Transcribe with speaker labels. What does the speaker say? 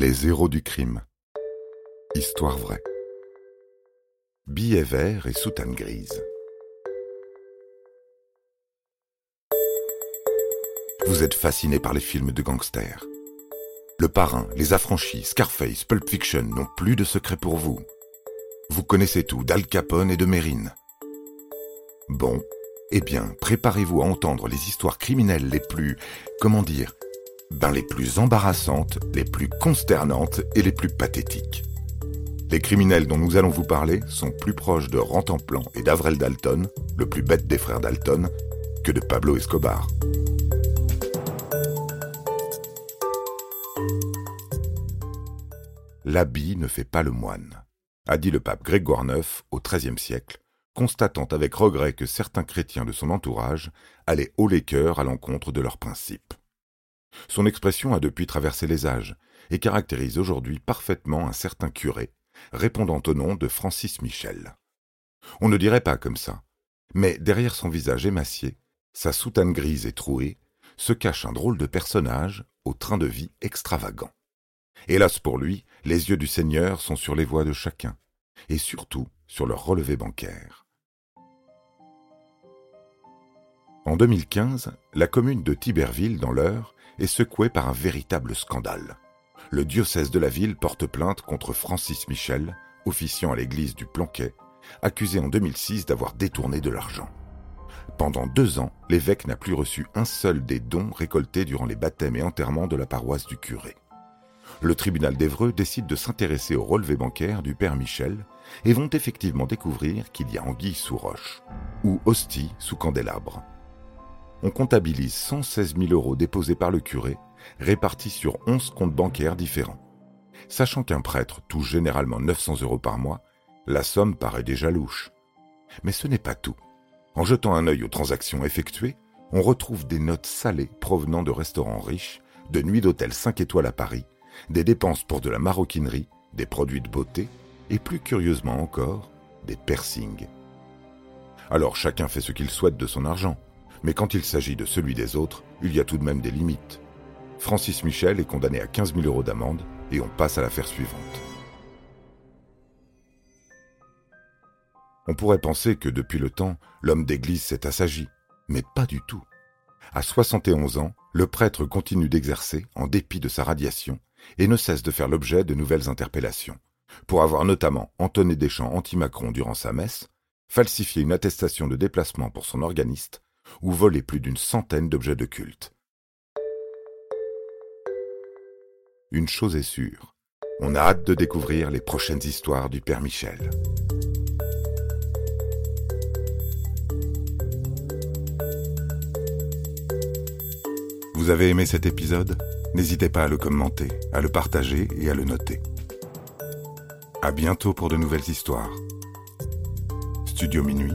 Speaker 1: Les héros du crime. Histoire vraie. Billet vert et soutane grise. Vous êtes fasciné par les films de gangsters. Le Parrain, Les Affranchis, Scarface, Pulp Fiction n'ont plus de secret pour vous. Vous connaissez tout d'Al Capone et de Mérine. Bon, eh bien, préparez-vous à entendre les histoires criminelles les plus, comment dire, ben les plus embarrassantes, les plus consternantes et les plus pathétiques. Les criminels dont nous allons vous parler sont plus proches de Rantanplan et d'Avrel Dalton, le plus bête des frères Dalton, que de Pablo Escobar. L'habit ne fait pas le moine, a dit le pape Grégoire IX au XIIIe siècle, constatant avec regret que certains chrétiens de son entourage allaient haut les cœurs à l'encontre de leurs principes. Son expression a depuis traversé les âges et caractérise aujourd'hui parfaitement un certain curé, répondant au nom de Francis Michel. On ne dirait pas comme ça, mais derrière son visage émacié, sa soutane grise et trouée, se cache un drôle de personnage au train de vie extravagant. Hélas pour lui, les yeux du Seigneur sont sur les voies de chacun, et surtout sur leur relevé bancaire. En 2015, la commune de Tiberville, dans l'Eure, est secouée par un véritable scandale. Le diocèse de la ville porte plainte contre Francis Michel, officiant à l'église du Planquet, accusé en 2006 d'avoir détourné de l'argent. Pendant deux ans, l'évêque n'a plus reçu un seul des dons récoltés durant les baptêmes et enterrements de la paroisse du curé. Le tribunal d'Evreux décide de s'intéresser au relevé bancaire du père Michel et vont effectivement découvrir qu'il y a anguille sous roche ou hostie sous candélabre on comptabilise 116 000 euros déposés par le curé, répartis sur 11 comptes bancaires différents. Sachant qu'un prêtre touche généralement 900 euros par mois, la somme paraît déjà louche. Mais ce n'est pas tout. En jetant un œil aux transactions effectuées, on retrouve des notes salées provenant de restaurants riches, de nuits d'hôtel 5 étoiles à Paris, des dépenses pour de la maroquinerie, des produits de beauté, et plus curieusement encore, des piercings. Alors chacun fait ce qu'il souhaite de son argent, mais quand il s'agit de celui des autres, il y a tout de même des limites. Francis Michel est condamné à 15 000 euros d'amende et on passe à l'affaire suivante. On pourrait penser que depuis le temps, l'homme d'église s'est assagi, mais pas du tout. À 71 ans, le prêtre continue d'exercer en dépit de sa radiation et ne cesse de faire l'objet de nouvelles interpellations, pour avoir notamment entonné des chants anti-Macron durant sa messe, falsifié une attestation de déplacement pour son organiste ou volé plus d'une centaine d'objets de culte. Une chose est sûre, on a hâte de découvrir les prochaines histoires du Père Michel. Vous avez aimé cet épisode? N'hésitez pas à le commenter, à le partager et à le noter. À bientôt pour de nouvelles histoires. Studio Minuit